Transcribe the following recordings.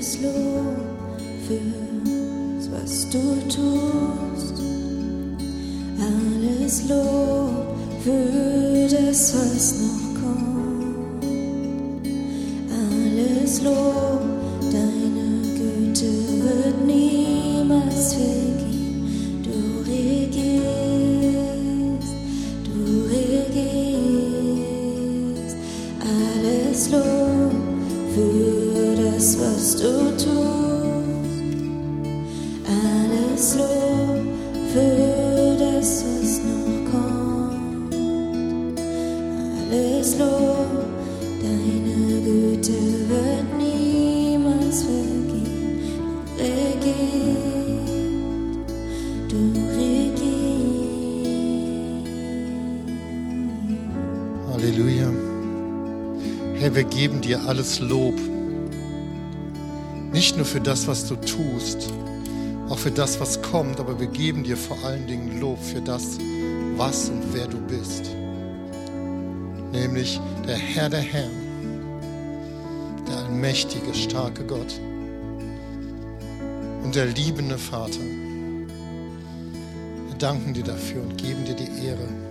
Alles Lob für was du tust. Alles Lob für das, was noch alles Lob. Nicht nur für das, was du tust, auch für das, was kommt, aber wir geben dir vor allen Dingen Lob für das, was und wer du bist. Nämlich der Herr der Herren, der allmächtige, starke Gott und der liebende Vater. Wir danken dir dafür und geben dir die Ehre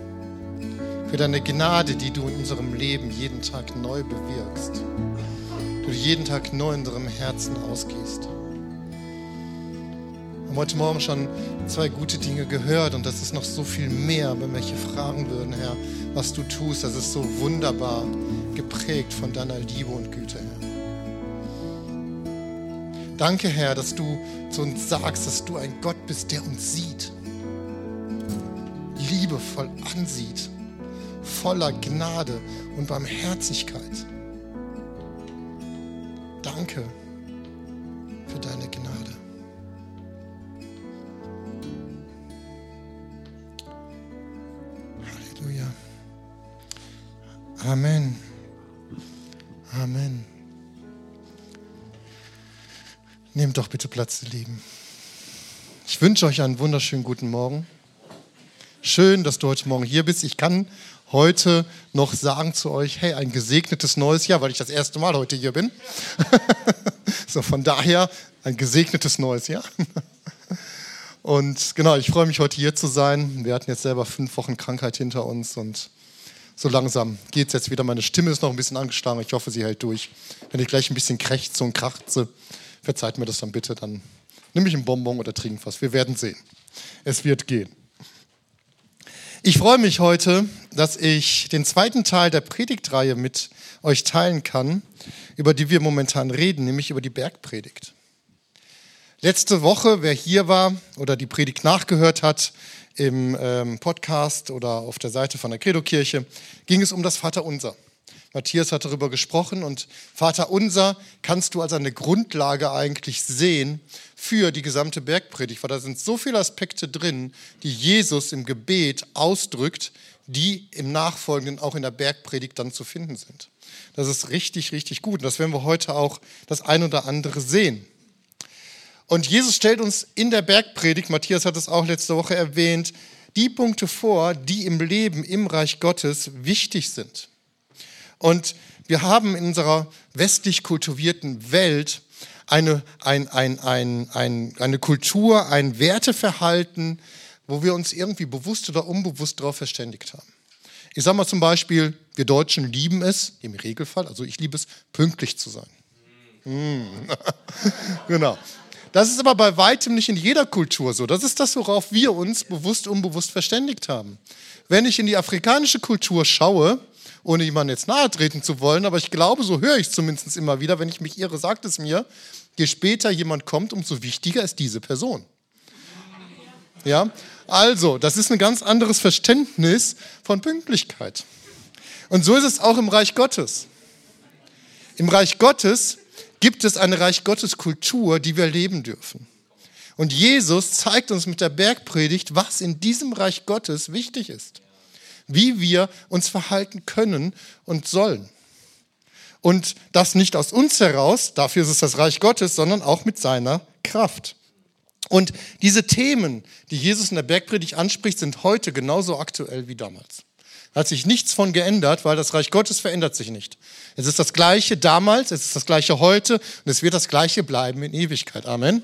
für deine Gnade, die du in unserem Leben jeden Tag neu bewirkst. Du jeden Tag neu in unserem Herzen ausgehst. Wir haben heute Morgen schon zwei gute Dinge gehört und das ist noch so viel mehr, wenn wir hier fragen würden, Herr, was du tust. Das ist so wunderbar geprägt von deiner Liebe und Güte, Herr. Danke, Herr, dass du zu uns sagst, dass du ein Gott bist, der uns sieht, liebevoll ansieht voller Gnade und Barmherzigkeit. Danke für deine Gnade. Halleluja. Amen. Amen. Nehmt doch bitte Platz, ihr Lieben. Ich wünsche euch einen wunderschönen guten Morgen. Schön, dass du heute Morgen hier bist. Ich kann heute noch sagen zu euch, hey, ein gesegnetes neues Jahr, weil ich das erste Mal heute hier bin. so, von daher ein gesegnetes neues Jahr. Und genau, ich freue mich heute hier zu sein. Wir hatten jetzt selber fünf Wochen Krankheit hinter uns und so langsam geht es jetzt wieder. Meine Stimme ist noch ein bisschen angeschlagen. Ich hoffe, sie hält durch. Wenn ich gleich ein bisschen krächze und krachze, verzeiht mir das dann bitte. Dann nehme ich einen Bonbon oder trinke was. Wir werden sehen. Es wird gehen. Ich freue mich heute, dass ich den zweiten Teil der Predigtreihe mit euch teilen kann, über die wir momentan reden, nämlich über die Bergpredigt. Letzte Woche, wer hier war oder die Predigt nachgehört hat im ähm, Podcast oder auf der Seite von der Credo-Kirche, ging es um das Vaterunser. Matthias hat darüber gesprochen und Vater unser kannst du als eine Grundlage eigentlich sehen für die gesamte Bergpredigt, weil da sind so viele Aspekte drin, die Jesus im Gebet ausdrückt, die im Nachfolgenden auch in der Bergpredigt dann zu finden sind. Das ist richtig, richtig gut. Und das werden wir heute auch das ein oder andere sehen. Und Jesus stellt uns in der Bergpredigt, Matthias hat es auch letzte Woche erwähnt, die Punkte vor, die im Leben im Reich Gottes wichtig sind. Und wir haben in unserer westlich kultivierten Welt eine, ein, ein, ein, ein, eine Kultur, ein Werteverhalten, wo wir uns irgendwie bewusst oder unbewusst darauf verständigt haben. Ich sage mal zum Beispiel, wir Deutschen lieben es, im Regelfall, also ich liebe es, pünktlich zu sein. Mm. genau. Das ist aber bei weitem nicht in jeder Kultur so. Das ist das, worauf wir uns bewusst, unbewusst verständigt haben. Wenn ich in die afrikanische Kultur schaue, ohne jemandem jetzt nahe treten zu wollen, aber ich glaube, so höre ich es zumindest immer wieder, wenn ich mich irre, sagt es mir, je später jemand kommt, umso wichtiger ist diese Person. Ja, also, das ist ein ganz anderes Verständnis von Pünktlichkeit. Und so ist es auch im Reich Gottes. Im Reich Gottes gibt es eine Reich Gottes Kultur, die wir leben dürfen. Und Jesus zeigt uns mit der Bergpredigt, was in diesem Reich Gottes wichtig ist wie wir uns verhalten können und sollen. Und das nicht aus uns heraus, dafür ist es das Reich Gottes, sondern auch mit seiner Kraft. Und diese Themen, die Jesus in der Bergpredigt anspricht, sind heute genauso aktuell wie damals. Da hat sich nichts von geändert, weil das Reich Gottes verändert sich nicht. Es ist das Gleiche damals, es ist das Gleiche heute und es wird das Gleiche bleiben in Ewigkeit. Amen.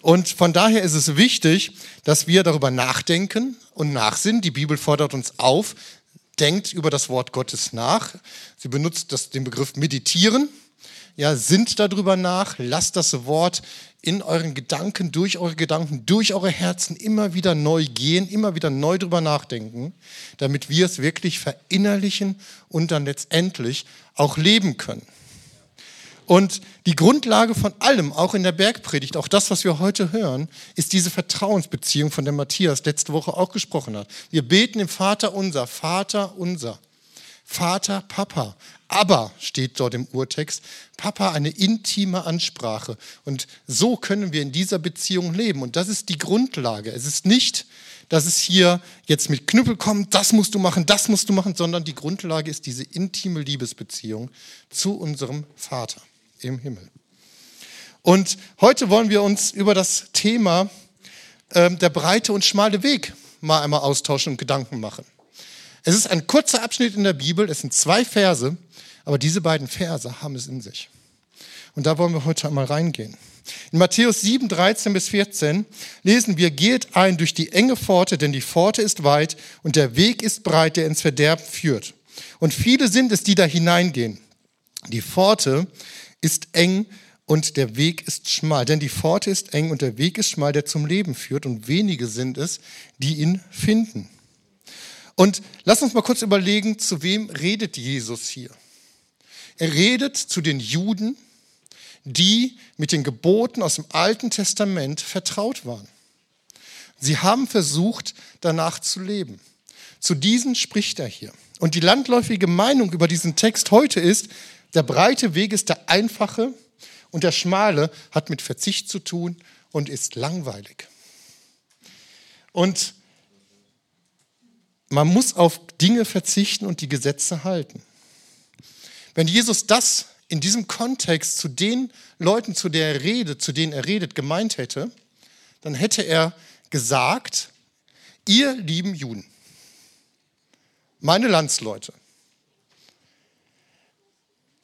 Und von daher ist es wichtig, dass wir darüber nachdenken und nachsinnen. Die Bibel fordert uns auf, denkt über das Wort Gottes nach. Sie benutzt das, den Begriff meditieren. Ja, sinnt darüber nach, lasst das Wort in euren Gedanken, durch eure Gedanken, durch eure Herzen immer wieder neu gehen, immer wieder neu drüber nachdenken, damit wir es wirklich verinnerlichen und dann letztendlich auch leben können. Und die Grundlage von allem, auch in der Bergpredigt, auch das, was wir heute hören, ist diese Vertrauensbeziehung, von der Matthias letzte Woche auch gesprochen hat. Wir beten im Vater unser, Vater unser. Vater, Papa. Aber steht dort im Urtext, Papa eine intime Ansprache. Und so können wir in dieser Beziehung leben. Und das ist die Grundlage. Es ist nicht, dass es hier jetzt mit Knüppel kommt, das musst du machen, das musst du machen, sondern die Grundlage ist diese intime Liebesbeziehung zu unserem Vater im Himmel. Und heute wollen wir uns über das Thema äh, der breite und schmale Weg mal einmal austauschen und Gedanken machen. Es ist ein kurzer Abschnitt in der Bibel, es sind zwei Verse, aber diese beiden Verse haben es in sich. Und da wollen wir heute einmal reingehen. In Matthäus 7, 13 bis 14 lesen wir, geht ein durch die enge Pforte, denn die Pforte ist weit und der Weg ist breit, der ins Verderb führt. Und viele sind es, die da hineingehen. Die Pforte ist eng und der Weg ist schmal. Denn die Pforte ist eng und der Weg ist schmal, der zum Leben führt. Und wenige sind es, die ihn finden. Und lass uns mal kurz überlegen, zu wem redet Jesus hier? Er redet zu den Juden, die mit den Geboten aus dem Alten Testament vertraut waren. Sie haben versucht, danach zu leben. Zu diesen spricht er hier. Und die landläufige Meinung über diesen Text heute ist, der breite Weg ist der einfache und der schmale hat mit Verzicht zu tun und ist langweilig. Und man muss auf Dinge verzichten und die Gesetze halten. Wenn Jesus das in diesem Kontext zu den Leuten, zu der er redet, zu denen er redet, gemeint hätte, dann hätte er gesagt, ihr lieben Juden, meine Landsleute,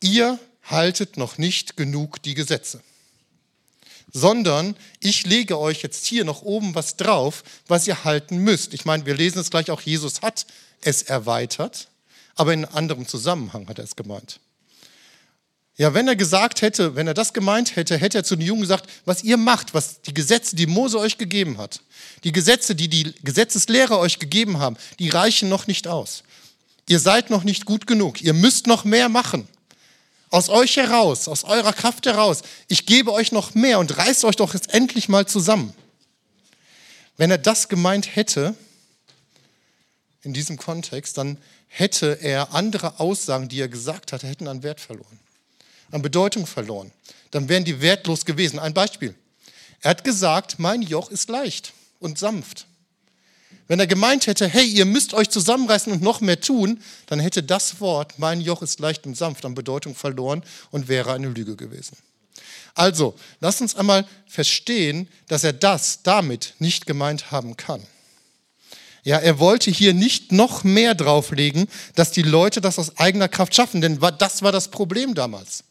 ihr haltet noch nicht genug die Gesetze, sondern ich lege euch jetzt hier noch oben was drauf, was ihr halten müsst. Ich meine, wir lesen es gleich auch, Jesus hat es erweitert, aber in anderem Zusammenhang hat er es gemeint. Ja, wenn er gesagt hätte, wenn er das gemeint hätte, hätte er zu den Jungen gesagt, was ihr macht, was die Gesetze, die Mose euch gegeben hat, die Gesetze, die die Gesetzeslehrer euch gegeben haben, die reichen noch nicht aus. Ihr seid noch nicht gut genug. Ihr müsst noch mehr machen. Aus euch heraus, aus eurer Kraft heraus. Ich gebe euch noch mehr und reißt euch doch jetzt endlich mal zusammen. Wenn er das gemeint hätte, in diesem Kontext, dann hätte er andere Aussagen, die er gesagt hatte, hätten an Wert verloren, an Bedeutung verloren. Dann wären die wertlos gewesen. Ein Beispiel. Er hat gesagt, mein Joch ist leicht und sanft. Wenn er gemeint hätte, hey, ihr müsst euch zusammenreißen und noch mehr tun, dann hätte das Wort, mein Joch ist leicht und sanft, an Bedeutung verloren und wäre eine Lüge gewesen. Also, lasst uns einmal verstehen, dass er das damit nicht gemeint haben kann. Ja, er wollte hier nicht noch mehr drauflegen, dass die Leute das aus eigener Kraft schaffen, denn das war das Problem damals.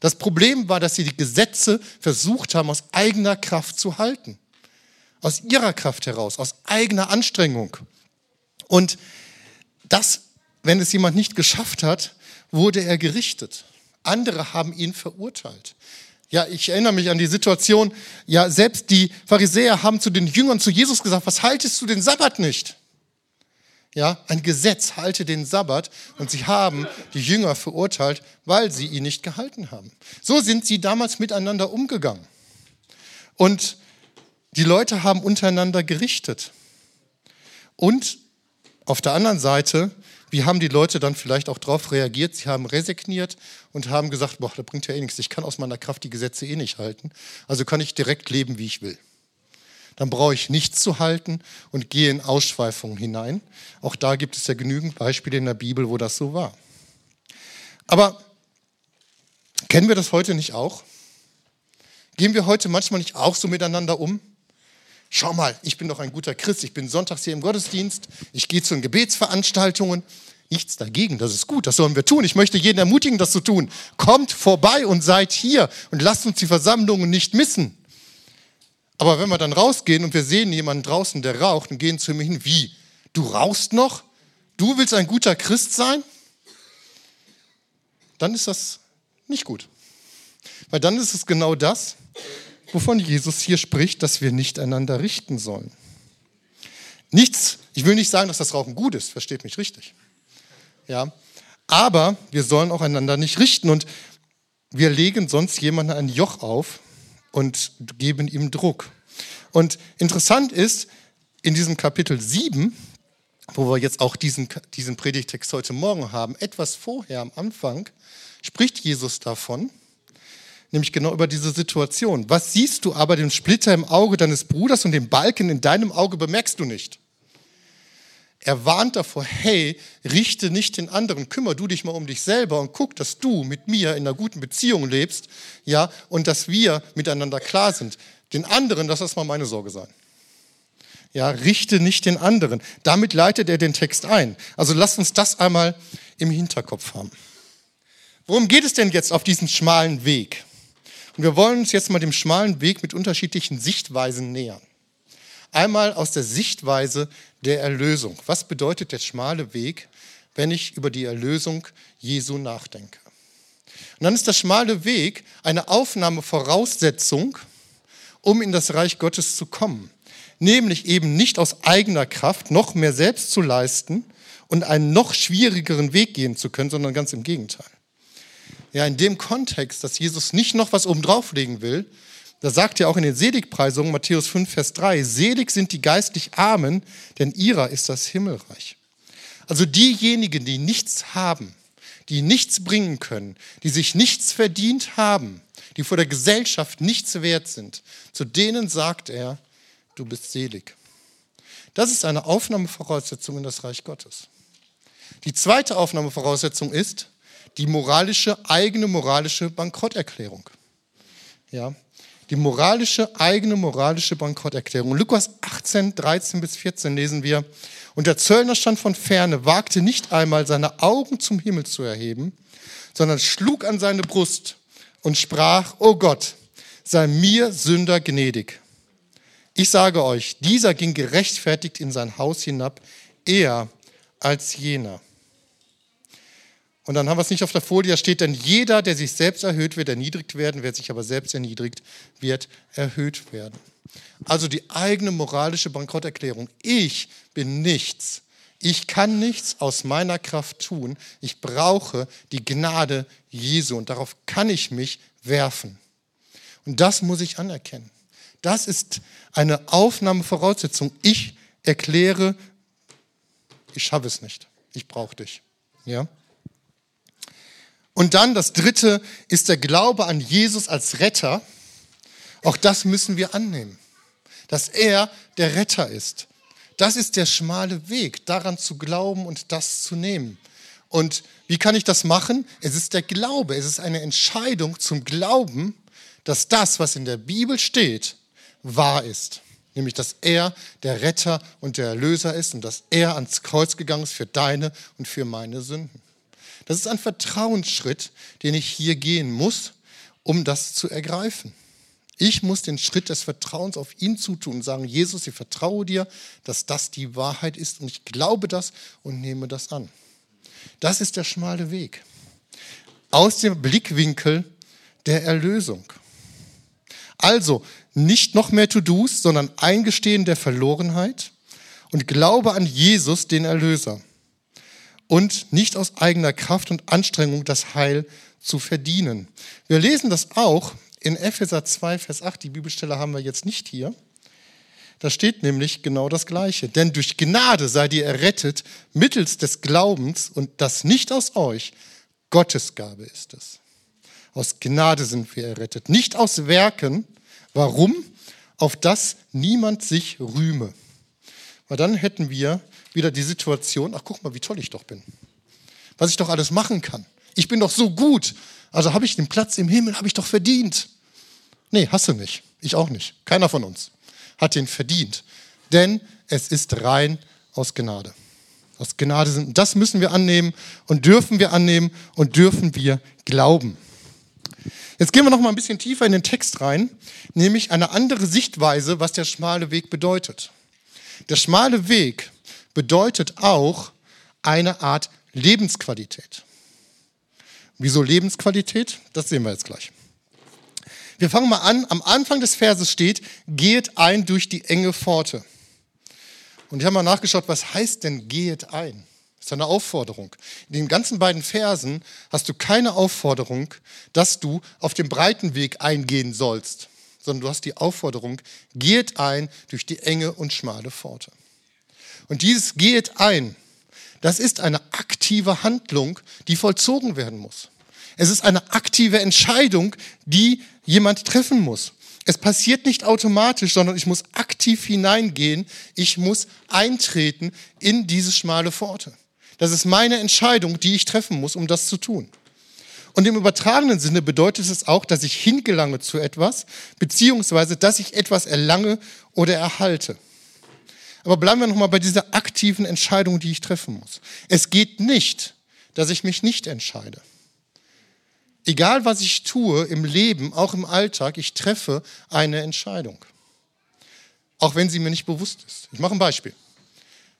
Das Problem war, dass sie die Gesetze versucht haben, aus eigener Kraft zu halten aus ihrer Kraft heraus, aus eigener Anstrengung. Und das, wenn es jemand nicht geschafft hat, wurde er gerichtet. Andere haben ihn verurteilt. Ja, ich erinnere mich an die Situation, ja, selbst die Pharisäer haben zu den Jüngern, zu Jesus gesagt, was haltest du den Sabbat nicht? Ja, ein Gesetz halte den Sabbat und sie haben die Jünger verurteilt, weil sie ihn nicht gehalten haben. So sind sie damals miteinander umgegangen. Und die Leute haben untereinander gerichtet. Und auf der anderen Seite, wie haben die Leute dann vielleicht auch darauf reagiert? Sie haben resigniert und haben gesagt, boah, das bringt ja eh nichts. Ich kann aus meiner Kraft die Gesetze eh nicht halten. Also kann ich direkt leben, wie ich will. Dann brauche ich nichts zu halten und gehe in Ausschweifungen hinein. Auch da gibt es ja genügend Beispiele in der Bibel, wo das so war. Aber kennen wir das heute nicht auch? Gehen wir heute manchmal nicht auch so miteinander um? Schau mal, ich bin doch ein guter Christ, ich bin sonntags hier im Gottesdienst, ich gehe zu den Gebetsveranstaltungen. Nichts dagegen, das ist gut, das sollen wir tun. Ich möchte jeden ermutigen, das zu tun. Kommt vorbei und seid hier und lasst uns die Versammlungen nicht missen. Aber wenn wir dann rausgehen und wir sehen jemanden draußen, der raucht und gehen zu ihm hin, wie? Du rauchst noch? Du willst ein guter Christ sein? Dann ist das nicht gut. Weil dann ist es genau das, wovon Jesus hier spricht, dass wir nicht einander richten sollen. Nichts, ich will nicht sagen, dass das Rauchen gut ist, versteht mich richtig. Ja, aber wir sollen auch einander nicht richten und wir legen sonst jemandem ein Joch auf und geben ihm Druck. Und interessant ist, in diesem Kapitel 7, wo wir jetzt auch diesen, diesen Predigtext heute Morgen haben, etwas vorher am Anfang, spricht Jesus davon, nämlich genau über diese Situation. Was siehst du aber den Splitter im Auge deines Bruders und den Balken in deinem Auge bemerkst du nicht? Er warnt davor, hey, richte nicht den anderen, kümmere du dich mal um dich selber und guck, dass du mit mir in einer guten Beziehung lebst, ja, und dass wir miteinander klar sind. Den anderen, das soll mal meine Sorge sein. Ja, richte nicht den anderen. Damit leitet er den Text ein. Also lasst uns das einmal im Hinterkopf haben. Worum geht es denn jetzt auf diesem schmalen Weg? Und wir wollen uns jetzt mal dem schmalen Weg mit unterschiedlichen Sichtweisen nähern. Einmal aus der Sichtweise der Erlösung. Was bedeutet der schmale Weg, wenn ich über die Erlösung Jesu nachdenke? Und dann ist der schmale Weg eine Aufnahmevoraussetzung, um in das Reich Gottes zu kommen. Nämlich eben nicht aus eigener Kraft noch mehr selbst zu leisten und einen noch schwierigeren Weg gehen zu können, sondern ganz im Gegenteil. Ja, in dem Kontext, dass Jesus nicht noch was oben drauflegen will, da sagt er auch in den Seligpreisungen, Matthäus 5, Vers 3, selig sind die geistlich Armen, denn ihrer ist das Himmelreich. Also diejenigen, die nichts haben, die nichts bringen können, die sich nichts verdient haben, die vor der Gesellschaft nichts wert sind, zu denen sagt er, du bist selig. Das ist eine Aufnahmevoraussetzung in das Reich Gottes. Die zweite Aufnahmevoraussetzung ist, die moralische, eigene moralische Bankrotterklärung. Ja, die moralische, eigene moralische Bankrotterklärung. Lukas 18, 13 bis 14 lesen wir, und der Zöllner stand von ferne, wagte nicht einmal seine Augen zum Himmel zu erheben, sondern schlug an seine Brust und sprach, O Gott, sei mir Sünder gnädig. Ich sage euch, dieser ging gerechtfertigt in sein Haus hinab, eher als jener. Und dann haben wir es nicht auf der Folie, da steht, denn jeder, der sich selbst erhöht, wird erniedrigt werden, wer sich aber selbst erniedrigt, wird erhöht werden. Also die eigene moralische Bankrotterklärung. Ich bin nichts. Ich kann nichts aus meiner Kraft tun. Ich brauche die Gnade Jesu und darauf kann ich mich werfen. Und das muss ich anerkennen. Das ist eine Aufnahmevoraussetzung. Ich erkläre, ich schaffe es nicht. Ich brauche dich. Ja? Und dann das dritte ist der Glaube an Jesus als Retter. Auch das müssen wir annehmen, dass er der Retter ist. Das ist der schmale Weg, daran zu glauben und das zu nehmen. Und wie kann ich das machen? Es ist der Glaube, es ist eine Entscheidung zum Glauben, dass das, was in der Bibel steht, wahr ist. Nämlich, dass er der Retter und der Erlöser ist und dass er ans Kreuz gegangen ist für deine und für meine Sünden. Das ist ein Vertrauensschritt, den ich hier gehen muss, um das zu ergreifen. Ich muss den Schritt des Vertrauens auf ihn zutun und sagen, Jesus, ich vertraue dir, dass das die Wahrheit ist und ich glaube das und nehme das an. Das ist der schmale Weg. Aus dem Blickwinkel der Erlösung. Also nicht noch mehr To-Dos, sondern Eingestehen der Verlorenheit und Glaube an Jesus, den Erlöser und nicht aus eigener Kraft und Anstrengung das Heil zu verdienen. Wir lesen das auch in Epheser 2, Vers 8. Die Bibelstelle haben wir jetzt nicht hier. Da steht nämlich genau das Gleiche. Denn durch Gnade seid ihr errettet mittels des Glaubens und das nicht aus euch. Gottes Gabe ist es. Aus Gnade sind wir errettet, nicht aus Werken. Warum? Auf das niemand sich rühme. Weil dann hätten wir wieder die Situation, ach guck mal, wie toll ich doch bin. Was ich doch alles machen kann. Ich bin doch so gut. Also habe ich den Platz im Himmel, habe ich doch verdient. Nee, hast du nicht. Ich auch nicht. Keiner von uns. hat den verdient. Denn es ist rein aus Gnade. Aus Gnade sind. Das müssen wir annehmen und dürfen wir annehmen und dürfen wir glauben. Jetzt gehen wir noch mal ein bisschen tiefer in den Text rein, nämlich eine andere Sichtweise, was der schmale Weg bedeutet. Der schmale Weg bedeutet auch eine Art Lebensqualität. Wieso Lebensqualität? Das sehen wir jetzt gleich. Wir fangen mal an. Am Anfang des Verses steht, geht ein durch die enge Pforte. Und ich habe mal nachgeschaut, was heißt denn geht ein? Das ist eine Aufforderung. In den ganzen beiden Versen hast du keine Aufforderung, dass du auf dem breiten Weg eingehen sollst, sondern du hast die Aufforderung, geht ein durch die enge und schmale Pforte. Und dieses geht ein, das ist eine aktive Handlung, die vollzogen werden muss. Es ist eine aktive Entscheidung, die jemand treffen muss. Es passiert nicht automatisch, sondern ich muss aktiv hineingehen. Ich muss eintreten in diese schmale Pforte. Das ist meine Entscheidung, die ich treffen muss, um das zu tun. Und im übertragenen Sinne bedeutet es auch, dass ich hingelange zu etwas, beziehungsweise dass ich etwas erlange oder erhalte. Aber bleiben wir nochmal bei dieser aktiven Entscheidung, die ich treffen muss. Es geht nicht, dass ich mich nicht entscheide. Egal was ich tue im Leben, auch im Alltag, ich treffe eine Entscheidung. Auch wenn sie mir nicht bewusst ist. Ich mache ein Beispiel.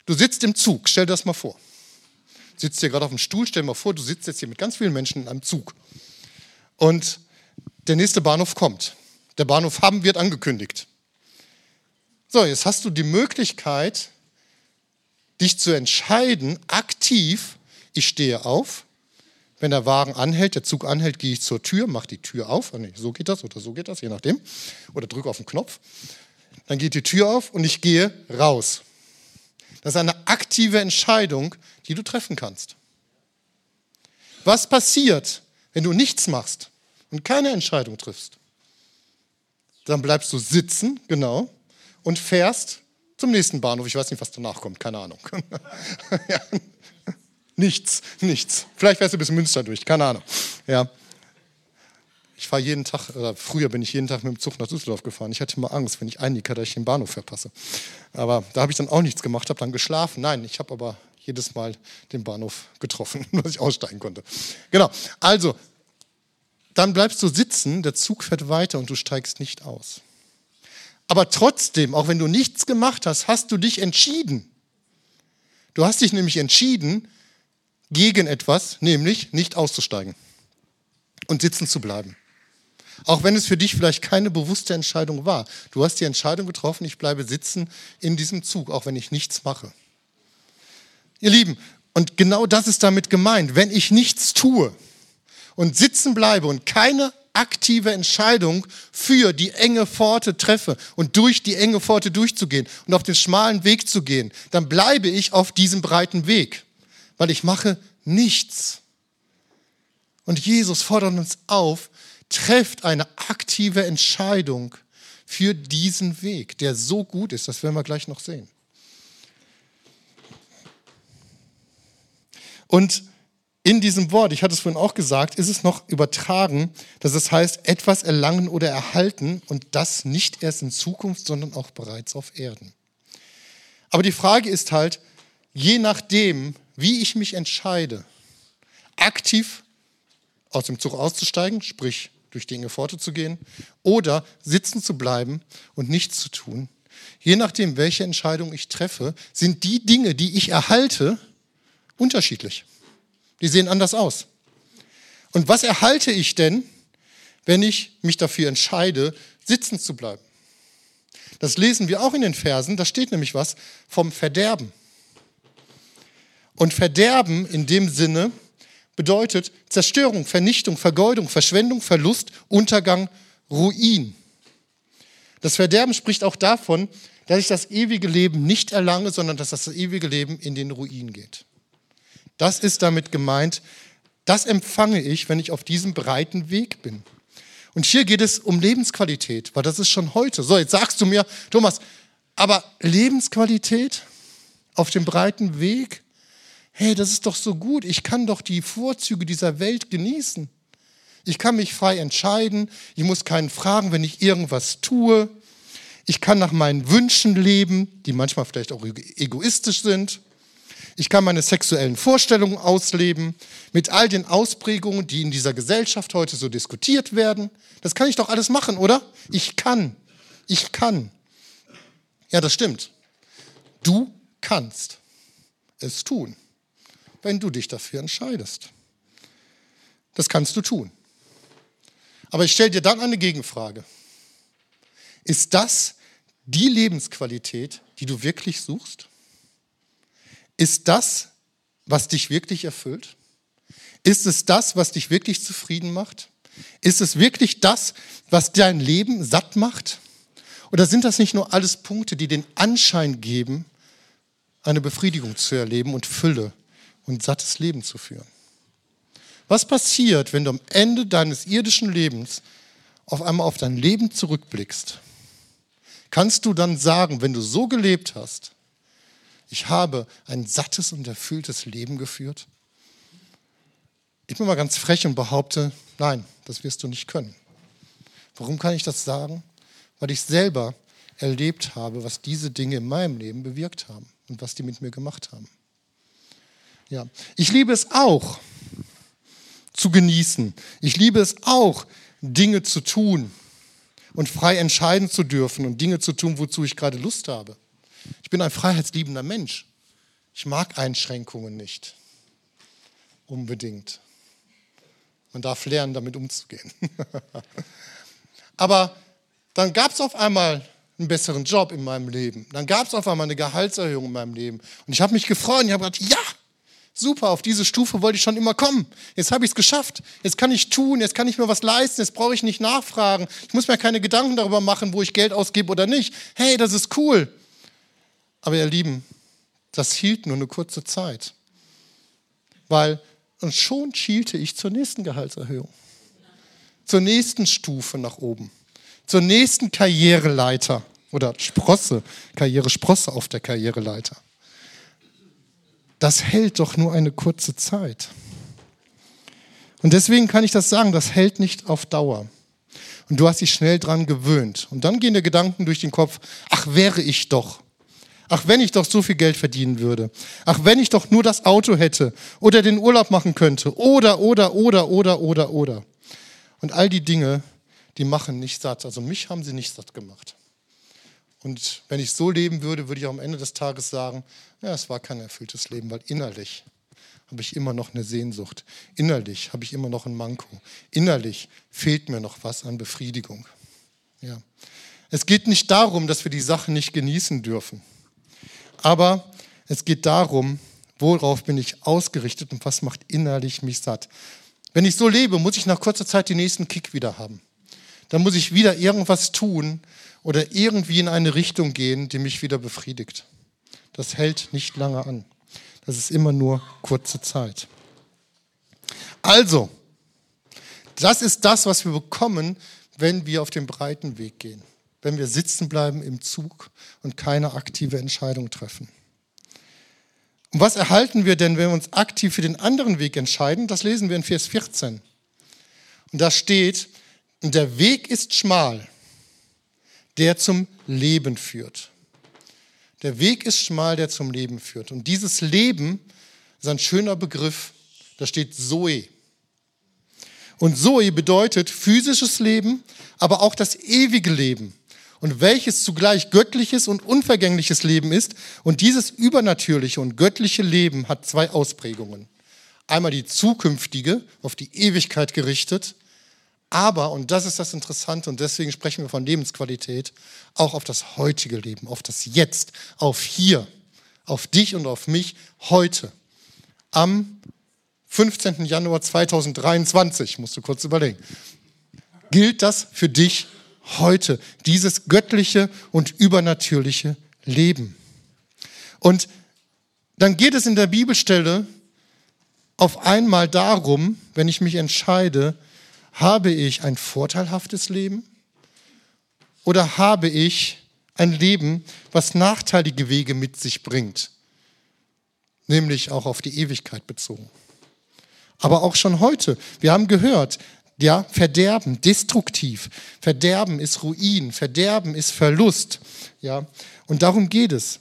Du sitzt im Zug, stell dir das mal vor sitzt hier gerade auf dem Stuhl, stell dir mal vor, du sitzt jetzt hier mit ganz vielen Menschen in einem Zug. Und der nächste Bahnhof kommt. Der Bahnhof Hamm wird angekündigt. So, jetzt hast du die Möglichkeit, dich zu entscheiden, aktiv, ich stehe auf. Wenn der Wagen anhält, der Zug anhält, gehe ich zur Tür, mache die Tür auf. Nee, so geht das oder so geht das, je nachdem. Oder drücke auf den Knopf. Dann geht die Tür auf und ich gehe raus. Das ist eine aktive Entscheidung, die du treffen kannst. Was passiert, wenn du nichts machst und keine Entscheidung triffst? Dann bleibst du sitzen, genau, und fährst zum nächsten Bahnhof. Ich weiß nicht, was danach kommt, keine Ahnung. ja. Nichts, nichts. Vielleicht fährst du bis Münster durch, keine Ahnung. Ja. Ich fahre jeden Tag, oder früher bin ich jeden Tag mit dem Zug nach Düsseldorf gefahren. Ich hatte immer Angst, wenn ich einnicke, dass ich den Bahnhof verpasse. Aber da habe ich dann auch nichts gemacht, habe dann geschlafen. Nein, ich habe aber jedes Mal den Bahnhof getroffen, dass ich aussteigen konnte. Genau, also, dann bleibst du sitzen, der Zug fährt weiter und du steigst nicht aus. Aber trotzdem, auch wenn du nichts gemacht hast, hast du dich entschieden. Du hast dich nämlich entschieden gegen etwas, nämlich nicht auszusteigen und sitzen zu bleiben. Auch wenn es für dich vielleicht keine bewusste Entscheidung war. Du hast die Entscheidung getroffen, ich bleibe sitzen in diesem Zug, auch wenn ich nichts mache. Ihr Lieben, und genau das ist damit gemeint. Wenn ich nichts tue und sitzen bleibe und keine aktive Entscheidung für die enge Pforte treffe und durch die enge Pforte durchzugehen und auf den schmalen Weg zu gehen, dann bleibe ich auf diesem breiten Weg, weil ich mache nichts. Und Jesus fordert uns auf, trefft eine aktive Entscheidung für diesen Weg, der so gut ist, das werden wir gleich noch sehen. Und in diesem Wort, ich hatte es vorhin auch gesagt, ist es noch übertragen, dass es heißt, etwas erlangen oder erhalten und das nicht erst in Zukunft, sondern auch bereits auf Erden. Aber die Frage ist halt, je nachdem, wie ich mich entscheide, aktiv aus dem Zug auszusteigen, sprich durch die enge Pforte zu gehen, oder sitzen zu bleiben und nichts zu tun. Je nachdem, welche Entscheidung ich treffe, sind die Dinge, die ich erhalte, unterschiedlich. Die sehen anders aus. Und was erhalte ich denn, wenn ich mich dafür entscheide, sitzen zu bleiben? Das lesen wir auch in den Versen, da steht nämlich was vom Verderben. Und Verderben in dem Sinne, bedeutet Zerstörung, Vernichtung, Vergeudung, Verschwendung, Verlust, Untergang, Ruin. Das Verderben spricht auch davon, dass ich das ewige Leben nicht erlange, sondern dass das ewige Leben in den Ruin geht. Das ist damit gemeint, das empfange ich, wenn ich auf diesem breiten Weg bin. Und hier geht es um Lebensqualität, weil das ist schon heute. So, jetzt sagst du mir, Thomas, aber Lebensqualität auf dem breiten Weg? hey, das ist doch so gut, ich kann doch die Vorzüge dieser Welt genießen. Ich kann mich frei entscheiden, ich muss keinen fragen, wenn ich irgendwas tue. Ich kann nach meinen Wünschen leben, die manchmal vielleicht auch egoistisch sind. Ich kann meine sexuellen Vorstellungen ausleben mit all den Ausprägungen, die in dieser Gesellschaft heute so diskutiert werden. Das kann ich doch alles machen, oder? Ich kann. Ich kann. Ja, das stimmt. Du kannst es tun, wenn du dich dafür entscheidest. Das kannst du tun. Aber ich stelle dir dann eine Gegenfrage. Ist das die Lebensqualität, die du wirklich suchst? Ist das, was dich wirklich erfüllt? Ist es das, was dich wirklich zufrieden macht? Ist es wirklich das, was dein Leben satt macht? Oder sind das nicht nur alles Punkte, die den Anschein geben, eine Befriedigung zu erleben und Fülle und sattes Leben zu führen? Was passiert, wenn du am Ende deines irdischen Lebens auf einmal auf dein Leben zurückblickst? Kannst du dann sagen, wenn du so gelebt hast, ich habe ein sattes und erfülltes Leben geführt? Ich bin mal ganz frech und behaupte, nein, das wirst du nicht können. Warum kann ich das sagen? Weil ich selber erlebt habe, was diese Dinge in meinem Leben bewirkt haben und was die mit mir gemacht haben. Ja, ich liebe es auch, zu genießen. Ich liebe es auch, Dinge zu tun und frei entscheiden zu dürfen und Dinge zu tun, wozu ich gerade Lust habe. Ich bin ein freiheitsliebender Mensch. Ich mag Einschränkungen nicht. Unbedingt. Man darf lernen, damit umzugehen. Aber dann gab es auf einmal einen besseren Job in meinem Leben. Dann gab es auf einmal eine Gehaltserhöhung in meinem Leben. Und ich habe mich gefreut. Ich habe gedacht, ja, Super, auf diese Stufe wollte ich schon immer kommen. Jetzt habe ich es geschafft. Jetzt kann ich tun, jetzt kann ich mir was leisten, jetzt brauche ich nicht nachfragen. Ich muss mir keine Gedanken darüber machen, wo ich Geld ausgebe oder nicht. Hey, das ist cool. Aber ihr Lieben, das hielt nur eine kurze Zeit. Weil, und schon schielte ich zur nächsten Gehaltserhöhung. Zur nächsten Stufe nach oben. Zur nächsten Karriereleiter oder Sprosse, Karrieresprosse auf der Karriereleiter das hält doch nur eine kurze Zeit. Und deswegen kann ich das sagen, das hält nicht auf Dauer. Und du hast dich schnell dran gewöhnt. Und dann gehen dir Gedanken durch den Kopf, ach wäre ich doch. Ach, wenn ich doch so viel Geld verdienen würde. Ach, wenn ich doch nur das Auto hätte oder den Urlaub machen könnte. Oder, oder, oder, oder, oder, oder. Und all die Dinge, die machen nicht satt. Also mich haben sie nicht satt gemacht. Und wenn ich so leben würde, würde ich am Ende des Tages sagen, ja, es war kein erfülltes Leben, weil innerlich habe ich immer noch eine Sehnsucht. Innerlich habe ich immer noch ein Manko. Innerlich fehlt mir noch was an Befriedigung. Ja. Es geht nicht darum, dass wir die Sachen nicht genießen dürfen. Aber es geht darum, worauf bin ich ausgerichtet und was macht innerlich mich satt. Wenn ich so lebe, muss ich nach kurzer Zeit den nächsten Kick wieder haben. Dann muss ich wieder irgendwas tun, oder irgendwie in eine Richtung gehen, die mich wieder befriedigt. Das hält nicht lange an. Das ist immer nur kurze Zeit. Also, das ist das, was wir bekommen, wenn wir auf den breiten Weg gehen, wenn wir sitzen bleiben im Zug und keine aktive Entscheidung treffen. Und was erhalten wir denn, wenn wir uns aktiv für den anderen Weg entscheiden? Das lesen wir in Vers 14. Und da steht, der Weg ist schmal der zum Leben führt. Der Weg ist schmal, der zum Leben führt. Und dieses Leben ist ein schöner Begriff, da steht Zoe. Und Zoe bedeutet physisches Leben, aber auch das ewige Leben. Und welches zugleich göttliches und unvergängliches Leben ist. Und dieses übernatürliche und göttliche Leben hat zwei Ausprägungen. Einmal die zukünftige, auf die Ewigkeit gerichtet, aber, und das ist das Interessante, und deswegen sprechen wir von Lebensqualität, auch auf das heutige Leben, auf das Jetzt, auf hier, auf dich und auf mich heute. Am 15. Januar 2023, musst du kurz überlegen, gilt das für dich heute, dieses göttliche und übernatürliche Leben. Und dann geht es in der Bibelstelle auf einmal darum, wenn ich mich entscheide, habe ich ein vorteilhaftes Leben oder habe ich ein Leben, was nachteilige Wege mit sich bringt, nämlich auch auf die Ewigkeit bezogen. Aber auch schon heute, wir haben gehört, Ja, Verderben, destruktiv. Verderben ist Ruin, Verderben ist Verlust. Ja, und darum geht es,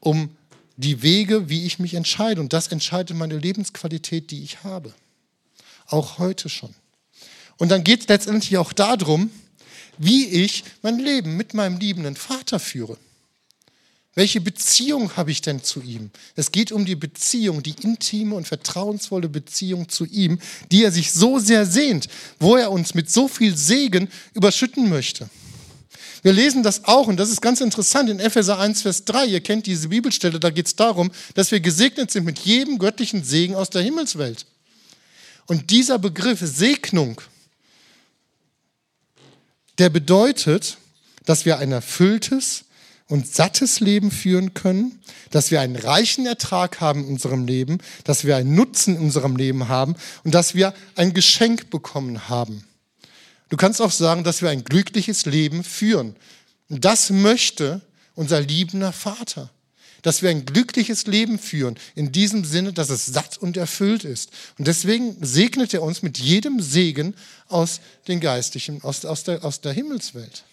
um die Wege, wie ich mich entscheide. Und das entscheidet meine Lebensqualität, die ich habe. Auch heute schon. Und dann geht es letztendlich auch darum, wie ich mein Leben mit meinem liebenden Vater führe. Welche Beziehung habe ich denn zu ihm? Es geht um die Beziehung, die intime und vertrauensvolle Beziehung zu ihm, die er sich so sehr sehnt, wo er uns mit so viel Segen überschütten möchte. Wir lesen das auch, und das ist ganz interessant, in Epheser 1, Vers 3. Ihr kennt diese Bibelstelle, da geht es darum, dass wir gesegnet sind mit jedem göttlichen Segen aus der Himmelswelt. Und dieser Begriff Segnung, der bedeutet, dass wir ein erfülltes und sattes Leben führen können, dass wir einen reichen Ertrag haben in unserem Leben, dass wir einen Nutzen in unserem Leben haben und dass wir ein Geschenk bekommen haben. Du kannst auch sagen, dass wir ein glückliches Leben führen. Und das möchte unser liebender Vater. Dass wir ein glückliches Leben führen, in diesem Sinne, dass es satt und erfüllt ist. Und deswegen segnet er uns mit jedem Segen aus den Geistlichen, aus, aus, der, aus der Himmelswelt.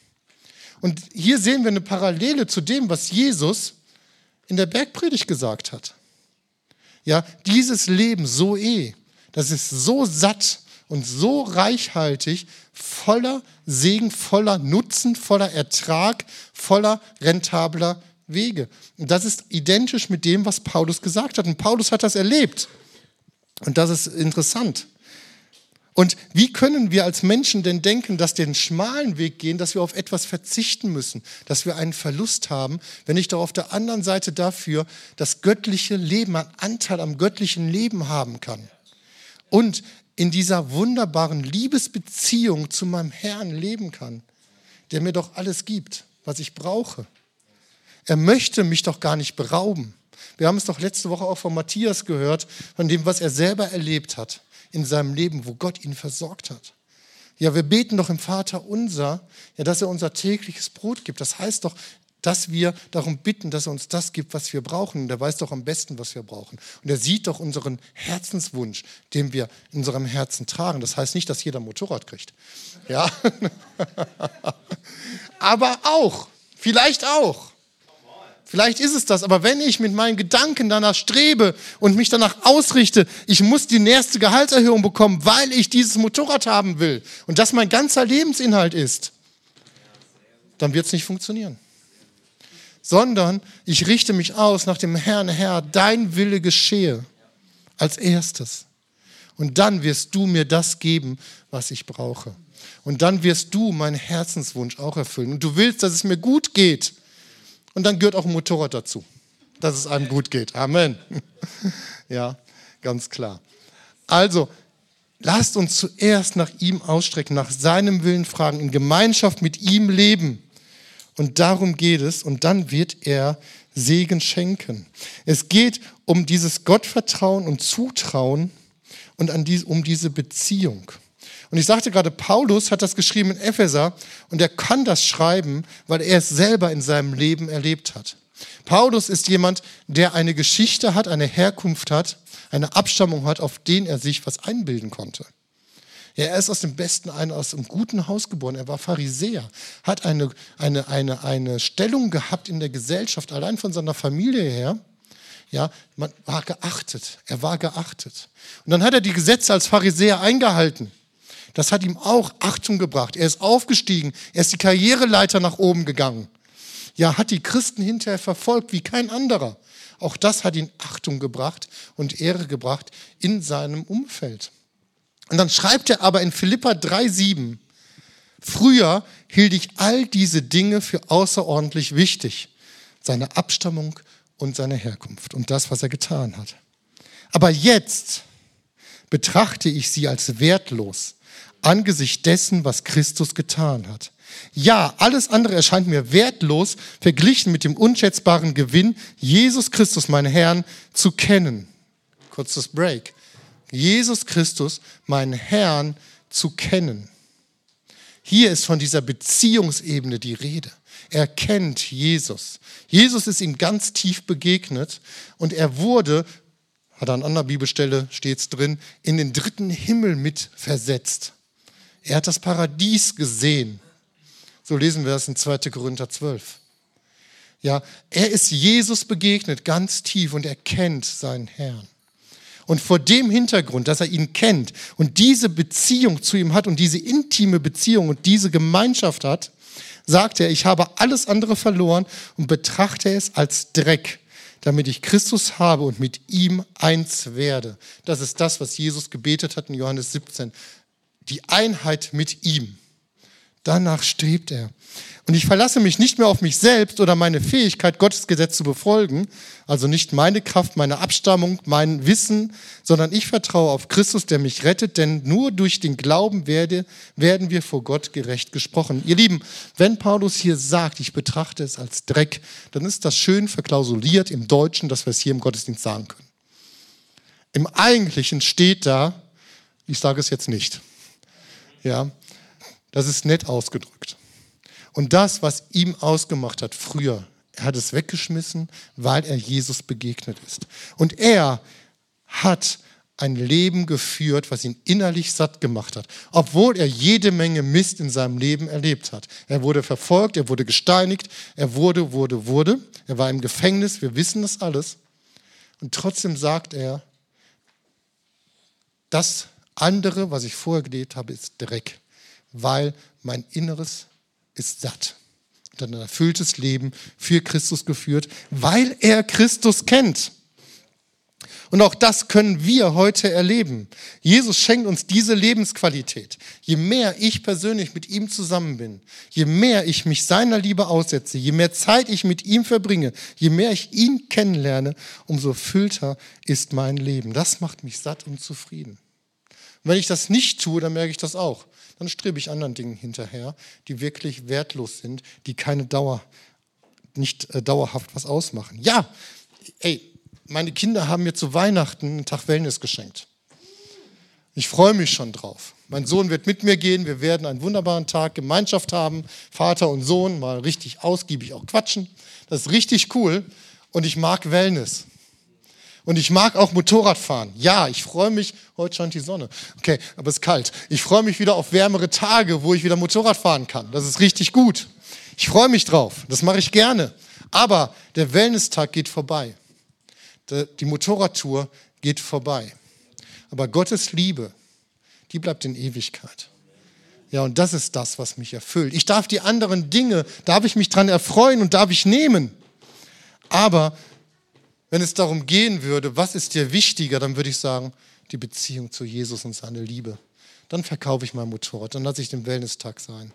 Und hier sehen wir eine Parallele zu dem, was Jesus in der Bergpredigt gesagt hat. Ja, dieses Leben so eh, das ist so satt und so reichhaltig, voller Segen, voller Nutzen, voller Ertrag, voller rentabler Wege. Und das ist identisch mit dem, was Paulus gesagt hat. Und Paulus hat das erlebt. Und das ist interessant. Und wie können wir als Menschen denn denken, dass den schmalen Weg gehen, dass wir auf etwas verzichten müssen, dass wir einen Verlust haben, wenn ich doch auf der anderen Seite dafür das göttliche Leben, einen Anteil am göttlichen Leben haben kann? Und in dieser wunderbaren Liebesbeziehung zu meinem Herrn leben kann, der mir doch alles gibt, was ich brauche. Er möchte mich doch gar nicht berauben. Wir haben es doch letzte Woche auch von Matthias gehört, von dem, was er selber erlebt hat in seinem Leben, wo Gott ihn versorgt hat. Ja, wir beten doch im Vater unser, ja, dass er unser tägliches Brot gibt. Das heißt doch, dass wir darum bitten, dass er uns das gibt, was wir brauchen. Und er weiß doch am besten, was wir brauchen. Und er sieht doch unseren Herzenswunsch, den wir in unserem Herzen tragen. Das heißt nicht, dass jeder Motorrad kriegt. Ja. aber auch, vielleicht auch. Vielleicht ist es das, aber wenn ich mit meinen Gedanken danach strebe und mich danach ausrichte, ich muss die nächste Gehaltserhöhung bekommen, weil ich dieses Motorrad haben will und das mein ganzer Lebensinhalt ist, dann wird es nicht funktionieren sondern ich richte mich aus nach dem Herrn, Herr, dein Wille geschehe als erstes. Und dann wirst du mir das geben, was ich brauche. Und dann wirst du meinen Herzenswunsch auch erfüllen. Und du willst, dass es mir gut geht. Und dann gehört auch ein Motorrad dazu, dass es einem gut geht. Amen. Ja, ganz klar. Also, lasst uns zuerst nach ihm ausstrecken, nach seinem Willen fragen, in Gemeinschaft mit ihm leben. Und darum geht es. Und dann wird er Segen schenken. Es geht um dieses Gottvertrauen und Zutrauen und an die, um diese Beziehung. Und ich sagte gerade, Paulus hat das geschrieben in Epheser und er kann das schreiben, weil er es selber in seinem Leben erlebt hat. Paulus ist jemand, der eine Geschichte hat, eine Herkunft hat, eine Abstammung hat, auf den er sich was einbilden konnte. Ja, er ist aus dem besten, aus einem guten Haus geboren. Er war Pharisäer, hat eine, eine, eine, eine Stellung gehabt in der Gesellschaft, allein von seiner Familie her. Ja, man war geachtet. Er war geachtet. Und dann hat er die Gesetze als Pharisäer eingehalten. Das hat ihm auch Achtung gebracht. Er ist aufgestiegen. Er ist die Karriereleiter nach oben gegangen. Ja, hat die Christen hinterher verfolgt wie kein anderer. Auch das hat ihn Achtung gebracht und Ehre gebracht in seinem Umfeld. Und dann schreibt er aber in Philippa 3,7, früher hielt ich all diese Dinge für außerordentlich wichtig, seine Abstammung und seine Herkunft und das, was er getan hat. Aber jetzt betrachte ich sie als wertlos angesichts dessen, was Christus getan hat. Ja, alles andere erscheint mir wertlos verglichen mit dem unschätzbaren Gewinn, Jesus Christus, meinen Herrn, zu kennen. Kurzes Break. Jesus Christus, meinen Herrn, zu kennen. Hier ist von dieser Beziehungsebene die Rede. Er kennt Jesus. Jesus ist ihm ganz tief begegnet und er wurde, hat an anderer Bibelstelle steht es drin, in den dritten Himmel mit versetzt. Er hat das Paradies gesehen. So lesen wir das in 2. Korinther 12. Ja, er ist Jesus begegnet ganz tief und er kennt seinen Herrn. Und vor dem Hintergrund, dass er ihn kennt und diese Beziehung zu ihm hat und diese intime Beziehung und diese Gemeinschaft hat, sagt er, ich habe alles andere verloren und betrachte es als Dreck, damit ich Christus habe und mit ihm eins werde. Das ist das, was Jesus gebetet hat in Johannes 17. Die Einheit mit ihm. Danach strebt er. Und ich verlasse mich nicht mehr auf mich selbst oder meine Fähigkeit, Gottes Gesetz zu befolgen, also nicht meine Kraft, meine Abstammung, mein Wissen, sondern ich vertraue auf Christus, der mich rettet, denn nur durch den Glauben werde, werden wir vor Gott gerecht gesprochen. Ihr Lieben, wenn Paulus hier sagt, ich betrachte es als Dreck, dann ist das schön verklausuliert im Deutschen, dass wir es hier im Gottesdienst sagen können. Im Eigentlichen steht da, ich sage es jetzt nicht. Ja, das ist nett ausgedrückt. Und das, was ihm ausgemacht hat früher, er hat es weggeschmissen, weil er Jesus begegnet ist. Und er hat ein Leben geführt, was ihn innerlich satt gemacht hat, obwohl er jede Menge Mist in seinem Leben erlebt hat. Er wurde verfolgt, er wurde gesteinigt, er wurde, wurde, wurde. Er war im Gefängnis, wir wissen das alles. Und trotzdem sagt er, das andere, was ich vorher gelebt habe, ist Dreck, weil mein Inneres ist satt hat ein erfülltes Leben für Christus geführt, weil er Christus kennt. Und auch das können wir heute erleben. Jesus schenkt uns diese Lebensqualität. Je mehr ich persönlich mit ihm zusammen bin, je mehr ich mich seiner Liebe aussetze, je mehr Zeit ich mit ihm verbringe, je mehr ich ihn kennenlerne, umso füllter ist mein Leben. Das macht mich satt und zufrieden. Und wenn ich das nicht tue, dann merke ich das auch dann strebe ich anderen Dingen hinterher, die wirklich wertlos sind, die keine Dauer, nicht äh, dauerhaft was ausmachen. Ja, ey, meine Kinder haben mir zu Weihnachten einen Tag Wellness geschenkt. Ich freue mich schon drauf. Mein Sohn wird mit mir gehen. Wir werden einen wunderbaren Tag Gemeinschaft haben. Vater und Sohn mal richtig ausgiebig auch quatschen. Das ist richtig cool. Und ich mag Wellness. Und ich mag auch Motorradfahren. Ja, ich freue mich, heute scheint die Sonne. Okay, aber es ist kalt. Ich freue mich wieder auf wärmere Tage, wo ich wieder Motorrad fahren kann. Das ist richtig gut. Ich freue mich drauf. Das mache ich gerne. Aber der Wellness-Tag geht vorbei. Die Motorradtour geht vorbei. Aber Gottes Liebe, die bleibt in Ewigkeit. Ja, und das ist das, was mich erfüllt. Ich darf die anderen Dinge, darf ich mich dran erfreuen und darf ich nehmen. Aber wenn es darum gehen würde, was ist dir wichtiger, dann würde ich sagen, die Beziehung zu Jesus und seine Liebe. Dann verkaufe ich mein Motorrad, dann lasse ich den Wellness-Tag sein.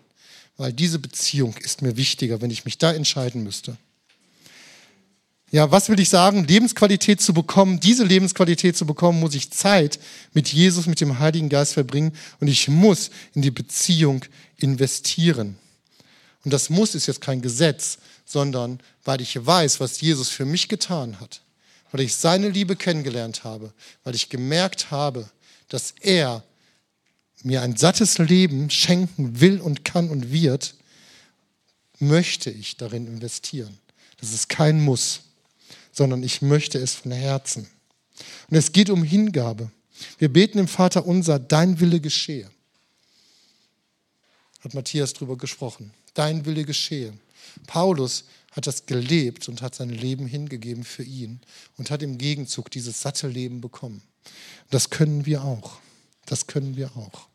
Weil diese Beziehung ist mir wichtiger, wenn ich mich da entscheiden müsste. Ja, was will ich sagen? Lebensqualität zu bekommen, diese Lebensqualität zu bekommen, muss ich Zeit mit Jesus, mit dem Heiligen Geist verbringen und ich muss in die Beziehung investieren. Und das muss ist jetzt kein Gesetz, sondern weil ich weiß, was Jesus für mich getan hat weil ich seine Liebe kennengelernt habe, weil ich gemerkt habe, dass er mir ein sattes Leben schenken will und kann und wird, möchte ich darin investieren. Das ist kein Muss, sondern ich möchte es von Herzen. Und es geht um Hingabe. Wir beten im Vater unser, dein Wille geschehe. Hat Matthias darüber gesprochen. Dein Wille geschehe. Paulus hat das gelebt und hat sein Leben hingegeben für ihn und hat im Gegenzug dieses satte Leben bekommen. Das können wir auch. Das können wir auch.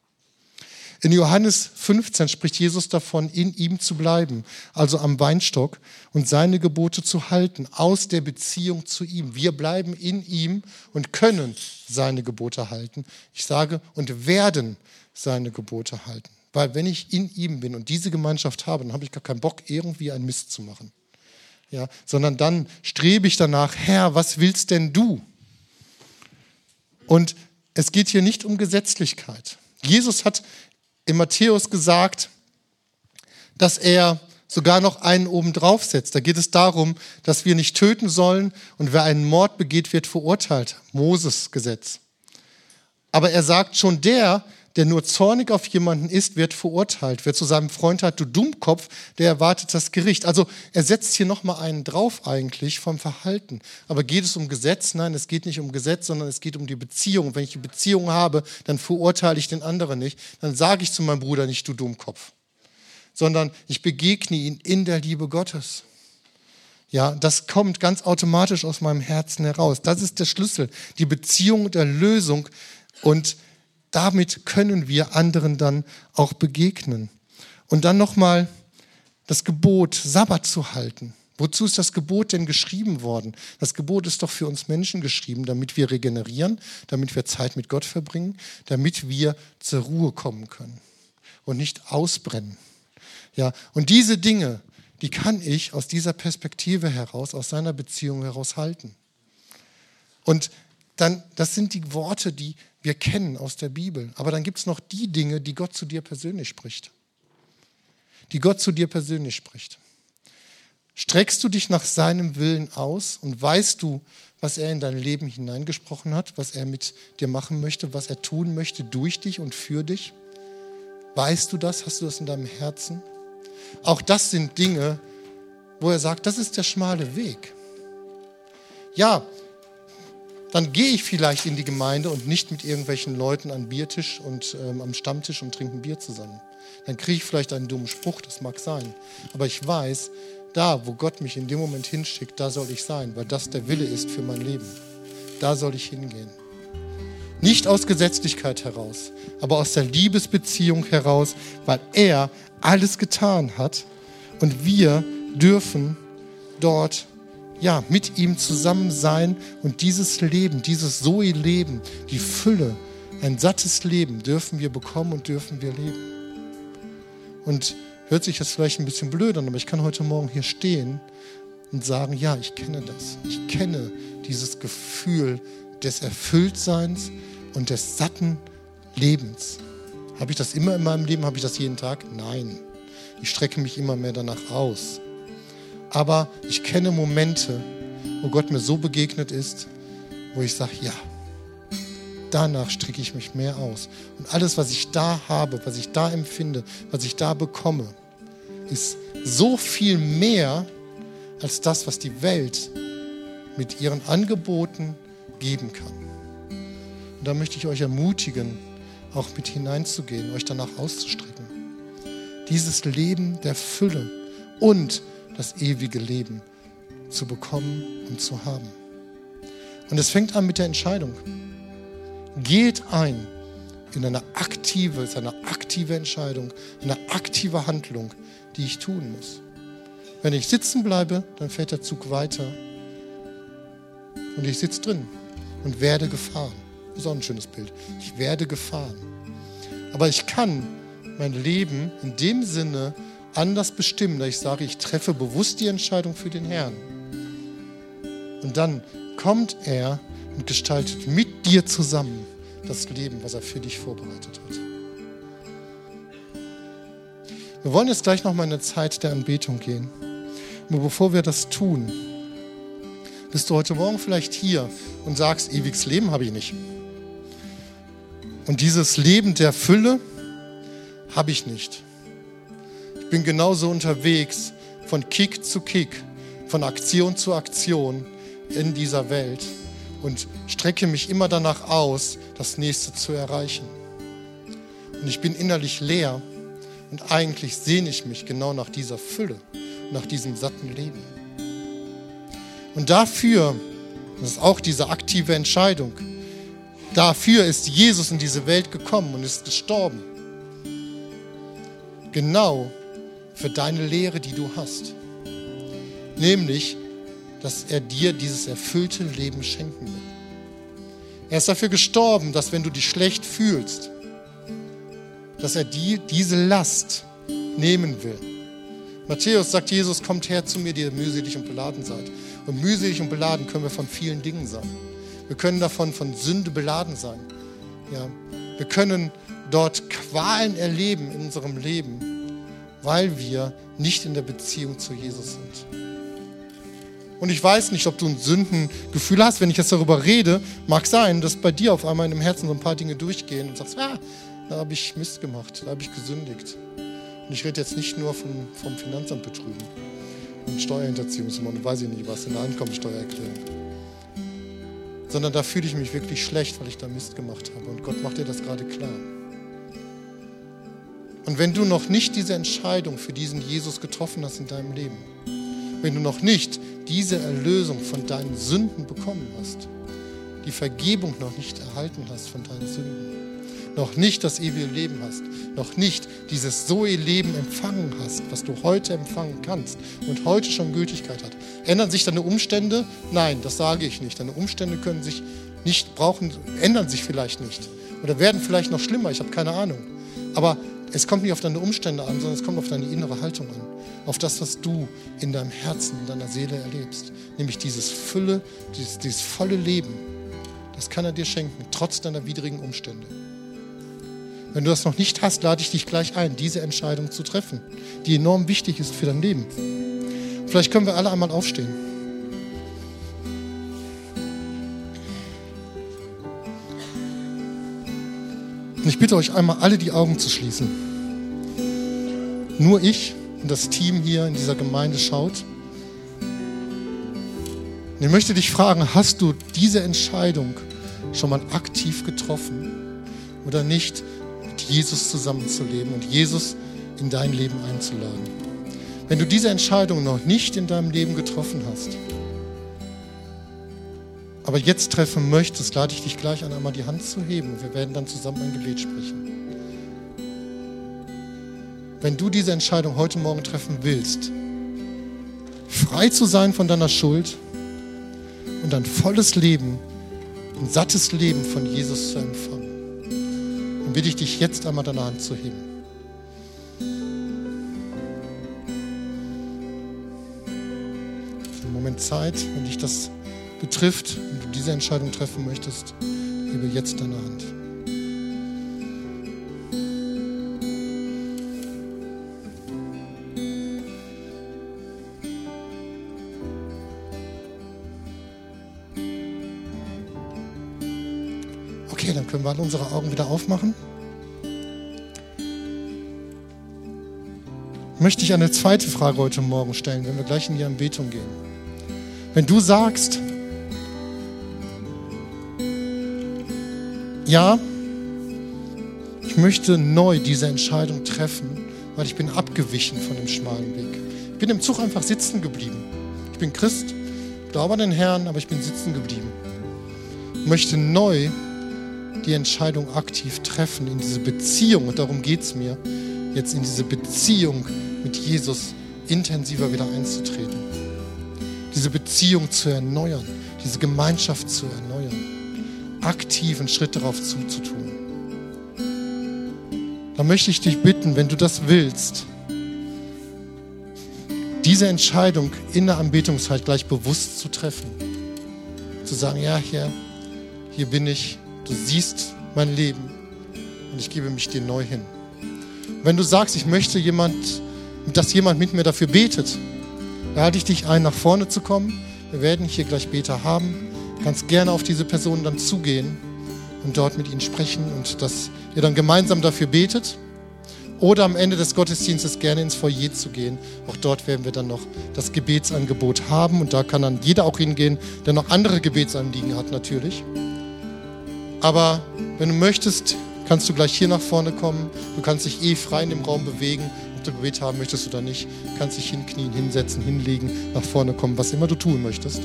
In Johannes 15 spricht Jesus davon, in ihm zu bleiben, also am Weinstock und seine Gebote zu halten, aus der Beziehung zu ihm. Wir bleiben in ihm und können seine Gebote halten. Ich sage, und werden seine Gebote halten. Weil wenn ich in ihm bin und diese Gemeinschaft habe, dann habe ich gar keinen Bock, irgendwie einen Mist zu machen ja, sondern dann strebe ich danach, Herr, was willst denn du? Und es geht hier nicht um Gesetzlichkeit. Jesus hat in Matthäus gesagt, dass er sogar noch einen oben drauf setzt. Da geht es darum, dass wir nicht töten sollen und wer einen Mord begeht, wird verurteilt. Moses Gesetz. Aber er sagt schon der, der nur zornig auf jemanden ist, wird verurteilt. Wer zu seinem Freund hat, du Dummkopf, der erwartet das Gericht. Also er setzt hier nochmal einen drauf eigentlich vom Verhalten. Aber geht es um Gesetz? Nein, es geht nicht um Gesetz, sondern es geht um die Beziehung. Wenn ich die Beziehung habe, dann verurteile ich den anderen nicht. Dann sage ich zu meinem Bruder nicht, du Dummkopf. Sondern ich begegne ihn in der Liebe Gottes. Ja, das kommt ganz automatisch aus meinem Herzen heraus. Das ist der Schlüssel, die Beziehung der Lösung und damit können wir anderen dann auch begegnen. Und dann nochmal das Gebot, Sabbat zu halten. Wozu ist das Gebot denn geschrieben worden? Das Gebot ist doch für uns Menschen geschrieben, damit wir regenerieren, damit wir Zeit mit Gott verbringen, damit wir zur Ruhe kommen können und nicht ausbrennen. Ja, und diese Dinge, die kann ich aus dieser Perspektive heraus, aus seiner Beziehung heraus halten. Und dann, das sind die Worte, die wir kennen aus der Bibel. Aber dann gibt es noch die Dinge, die Gott zu dir persönlich spricht. Die Gott zu dir persönlich spricht. Streckst du dich nach seinem Willen aus und weißt du, was er in dein Leben hineingesprochen hat, was er mit dir machen möchte, was er tun möchte durch dich und für dich? Weißt du das? Hast du das in deinem Herzen? Auch das sind Dinge, wo er sagt, das ist der schmale Weg. Ja, dann gehe ich vielleicht in die Gemeinde und nicht mit irgendwelchen Leuten am Biertisch und ähm, am Stammtisch und trinken Bier zusammen. Dann kriege ich vielleicht einen dummen Spruch, das mag sein. Aber ich weiß, da, wo Gott mich in dem Moment hinschickt, da soll ich sein, weil das der Wille ist für mein Leben. Da soll ich hingehen. Nicht aus Gesetzlichkeit heraus, aber aus der Liebesbeziehung heraus, weil er alles getan hat und wir dürfen dort ja, mit ihm zusammen sein und dieses Leben, dieses Zoe-Leben, die Fülle, ein sattes Leben dürfen wir bekommen und dürfen wir leben. Und hört sich jetzt vielleicht ein bisschen blöd an, aber ich kann heute Morgen hier stehen und sagen, ja, ich kenne das. Ich kenne dieses Gefühl des Erfülltseins und des satten Lebens. Habe ich das immer in meinem Leben? Habe ich das jeden Tag? Nein. Ich strecke mich immer mehr danach aus. Aber ich kenne Momente, wo Gott mir so begegnet ist, wo ich sage, ja, danach strecke ich mich mehr aus. Und alles, was ich da habe, was ich da empfinde, was ich da bekomme, ist so viel mehr als das, was die Welt mit ihren Angeboten geben kann. Und da möchte ich euch ermutigen, auch mit hineinzugehen, euch danach auszustrecken. Dieses Leben der Fülle und das ewige Leben zu bekommen und zu haben. Und es fängt an mit der Entscheidung. Geht ein in eine aktive, ist eine aktive Entscheidung, eine aktive Handlung, die ich tun muss. Wenn ich sitzen bleibe, dann fährt der Zug weiter und ich sitze drin und werde gefahren. Das ist auch ein schönes Bild. Ich werde gefahren. Aber ich kann mein Leben in dem Sinne anders bestimmen, dass ich sage, ich treffe bewusst die Entscheidung für den Herrn. Und dann kommt er und gestaltet mit dir zusammen das Leben, was er für dich vorbereitet hat. Wir wollen jetzt gleich nochmal in eine Zeit der Anbetung gehen. Aber bevor wir das tun, bist du heute Morgen vielleicht hier und sagst, ewiges Leben habe ich nicht. Und dieses Leben der Fülle habe ich nicht. Ich bin genauso unterwegs von Kick zu Kick, von Aktion zu Aktion in dieser Welt und strecke mich immer danach aus, das nächste zu erreichen. Und ich bin innerlich leer und eigentlich sehne ich mich genau nach dieser Fülle, nach diesem satten Leben. Und dafür, das ist auch diese aktive Entscheidung, dafür ist Jesus in diese Welt gekommen und ist gestorben. Genau für deine Lehre, die du hast. Nämlich, dass er dir dieses erfüllte Leben schenken will. Er ist dafür gestorben, dass wenn du dich schlecht fühlst, dass er dir diese Last nehmen will. Matthäus sagt Jesus, kommt her zu mir, die ihr mühselig und beladen seid. Und mühselig und beladen können wir von vielen Dingen sein. Wir können davon von Sünde beladen sein. Ja. Wir können dort Qualen erleben in unserem Leben weil wir nicht in der Beziehung zu Jesus sind. Und ich weiß nicht, ob du ein Sündengefühl hast. Wenn ich jetzt darüber rede, mag sein, dass bei dir auf einmal in dem Herzen so ein paar Dinge durchgehen und sagst, ah, da habe ich Mist gemacht, da habe ich gesündigt. Und ich rede jetzt nicht nur vom, vom Finanzamt betrügen und Steuerhinterziehungsnummer und weiß ich nicht was, in der Einkommensteuererklärung. Sondern da fühle ich mich wirklich schlecht, weil ich da Mist gemacht habe. Und Gott macht dir das gerade klar. Und wenn du noch nicht diese Entscheidung für diesen Jesus getroffen hast in deinem Leben, wenn du noch nicht diese Erlösung von deinen Sünden bekommen hast, die Vergebung noch nicht erhalten hast von deinen Sünden, noch nicht das ewige Leben hast, noch nicht dieses Zoe-Leben empfangen hast, was du heute empfangen kannst und heute schon Gültigkeit hat. Ändern sich deine Umstände? Nein, das sage ich nicht. Deine Umstände können sich nicht brauchen, ändern sich vielleicht nicht oder werden vielleicht noch schlimmer, ich habe keine Ahnung. Aber es kommt nicht auf deine Umstände an, sondern es kommt auf deine innere Haltung an. Auf das, was du in deinem Herzen, in deiner Seele erlebst. Nämlich dieses Fülle, dieses, dieses volle Leben. Das kann er dir schenken, trotz deiner widrigen Umstände. Wenn du das noch nicht hast, lade ich dich gleich ein, diese Entscheidung zu treffen, die enorm wichtig ist für dein Leben. Vielleicht können wir alle einmal aufstehen. Und ich bitte euch einmal, alle die Augen zu schließen. Nur ich und das Team hier in dieser Gemeinde schaut. Und ich möchte dich fragen, hast du diese Entscheidung schon mal aktiv getroffen oder nicht, mit Jesus zusammenzuleben und Jesus in dein Leben einzuladen? Wenn du diese Entscheidung noch nicht in deinem Leben getroffen hast, aber jetzt treffen möchtest, lade ich dich gleich an, einmal die Hand zu heben. Wir werden dann zusammen ein Gebet sprechen. Wenn du diese Entscheidung heute Morgen treffen willst, frei zu sein von deiner Schuld und ein volles Leben, ein sattes Leben von Jesus zu empfangen, dann bitte ich dich jetzt einmal deine Hand zu heben. Moment Zeit, wenn dich das betrifft diese Entscheidung treffen möchtest, hebe jetzt deine Hand. Okay, dann können wir alle unsere Augen wieder aufmachen. Möchte ich eine zweite Frage heute Morgen stellen, wenn wir gleich in die Anbetung gehen. Wenn du sagst, ja, ich möchte neu diese Entscheidung treffen, weil ich bin abgewichen von dem schmalen Weg. Ich bin im Zug einfach sitzen geblieben. Ich bin Christ, glaube an den Herrn, aber ich bin sitzen geblieben. Ich möchte neu die Entscheidung aktiv treffen in diese Beziehung, und darum geht es mir, jetzt in diese Beziehung mit Jesus intensiver wieder einzutreten. Diese Beziehung zu erneuern, diese Gemeinschaft zu erneuern aktiven Schritt darauf zuzutun. Da möchte ich dich bitten, wenn du das willst, diese Entscheidung in der Anbetungszeit gleich bewusst zu treffen. Zu sagen, ja, hier, hier bin ich, du siehst mein Leben und ich gebe mich dir neu hin. wenn du sagst, ich möchte jemand, dass jemand mit mir dafür betet, halte ich dich ein, nach vorne zu kommen. Wir werden hier gleich Beter haben kannst gerne auf diese Personen dann zugehen und dort mit ihnen sprechen und dass ihr dann gemeinsam dafür betet. Oder am Ende des Gottesdienstes gerne ins Foyer zu gehen. Auch dort werden wir dann noch das Gebetsangebot haben und da kann dann jeder auch hingehen, der noch andere Gebetsanliegen hat natürlich. Aber wenn du möchtest, kannst du gleich hier nach vorne kommen. Du kannst dich eh frei in dem Raum bewegen. Ob du Gebet haben möchtest oder nicht, kannst dich hinknien, hinsetzen, hinlegen, nach vorne kommen, was immer du tun möchtest.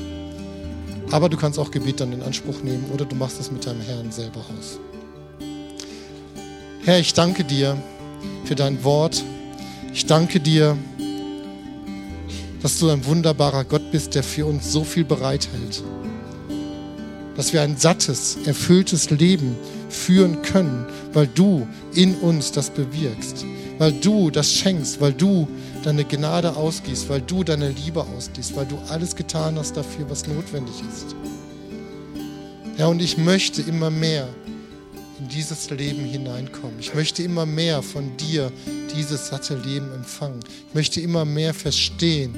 Aber du kannst auch Gebet dann in Anspruch nehmen oder du machst es mit deinem Herrn selber aus. Herr, ich danke dir für dein Wort. Ich danke dir, dass du ein wunderbarer Gott bist, der für uns so viel bereithält. Dass wir ein sattes, erfülltes Leben führen können, weil du in uns das bewirkst, weil du das schenkst, weil du deine Gnade ausgießt, weil du deine Liebe ausgießt, weil du alles getan hast dafür, was notwendig ist. Ja, und ich möchte immer mehr in dieses Leben hineinkommen. Ich möchte immer mehr von dir dieses satte Leben empfangen. Ich möchte immer mehr verstehen,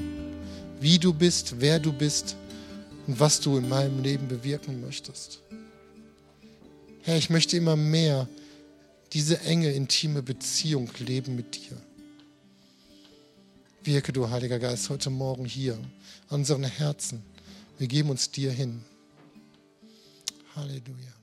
wie du bist, wer du bist und was du in meinem Leben bewirken möchtest. Herr, ich möchte immer mehr diese enge, intime Beziehung leben mit dir. Wirke du, Heiliger Geist, heute Morgen hier an unseren Herzen. Wir geben uns dir hin. Halleluja.